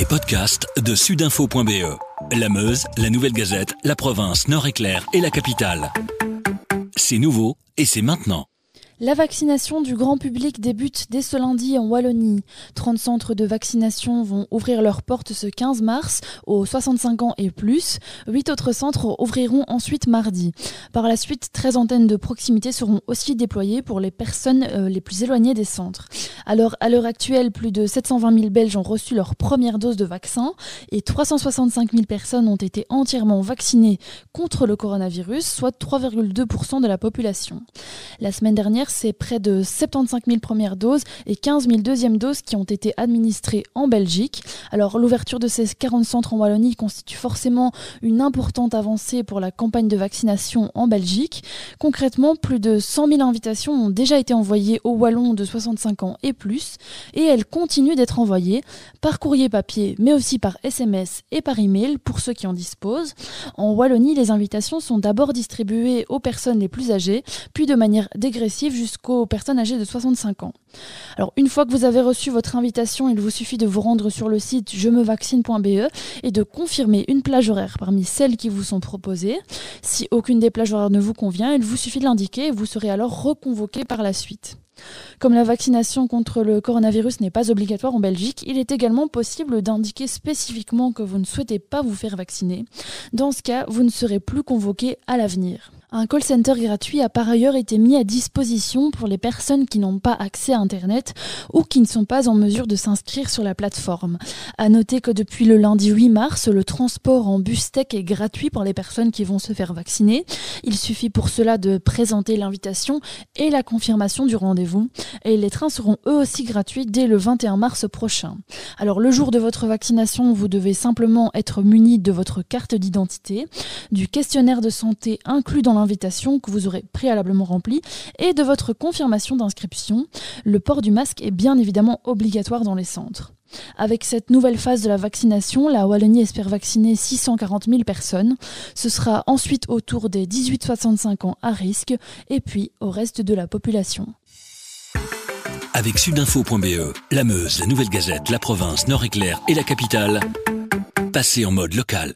Les podcasts de sudinfo.be. La Meuse, la Nouvelle Gazette, la province Nord-Éclair et la capitale. C'est nouveau et c'est maintenant. La vaccination du grand public débute dès ce lundi en Wallonie. 30 centres de vaccination vont ouvrir leurs portes ce 15 mars aux 65 ans et plus. 8 autres centres ouvriront ensuite mardi. Par la suite, 13 antennes de proximité seront aussi déployées pour les personnes euh, les plus éloignées des centres. Alors, à l'heure actuelle, plus de 720 000 Belges ont reçu leur première dose de vaccin et 365 000 personnes ont été entièrement vaccinées contre le coronavirus, soit 3,2% de la population. La semaine dernière, c'est près de 75 000 premières doses et 15 000 deuxièmes doses qui ont été administrées en Belgique. Alors l'ouverture de ces 40 centres en Wallonie constitue forcément une importante avancée pour la campagne de vaccination en Belgique. Concrètement, plus de 100 000 invitations ont déjà été envoyées aux Wallons de 65 ans et plus et elles continuent d'être envoyées par courrier papier mais aussi par SMS et par email pour ceux qui en disposent. En Wallonie, les invitations sont d'abord distribuées aux personnes les plus âgées puis de manière dégressive jusqu'aux personnes âgées de 65 ans. Alors une fois que vous avez reçu votre invitation, il vous suffit de vous rendre sur le site je me vaccine.be et de confirmer une plage horaire parmi celles qui vous sont proposées. Si aucune des plages horaires ne vous convient, il vous suffit de l'indiquer et vous serez alors reconvoqué par la suite. Comme la vaccination contre le coronavirus n'est pas obligatoire en Belgique, il est également possible d'indiquer spécifiquement que vous ne souhaitez pas vous faire vacciner. Dans ce cas, vous ne serez plus convoqué à l'avenir. Un call center gratuit a par ailleurs été mis à disposition pour les personnes qui n'ont pas accès à Internet ou qui ne sont pas en mesure de s'inscrire sur la plateforme. À noter que depuis le lundi 8 mars, le transport en bus tech est gratuit pour les personnes qui vont se faire vacciner. Il suffit pour cela de présenter l'invitation et la confirmation du rendez-vous. Et les trains seront eux aussi gratuits dès le 21 mars prochain. Alors le jour de votre vaccination, vous devez simplement être muni de votre carte d'identité, du questionnaire de santé inclus dans invitation que vous aurez préalablement remplie et de votre confirmation d'inscription. Le port du masque est bien évidemment obligatoire dans les centres. Avec cette nouvelle phase de la vaccination, la Wallonie espère vacciner 640 000 personnes. Ce sera ensuite au tour des 18-65 ans à risque et puis au reste de la population. Avec sudinfo.be, la Meuse, la Nouvelle Gazette, la province Nord-Éclair et la capitale, passez en mode local.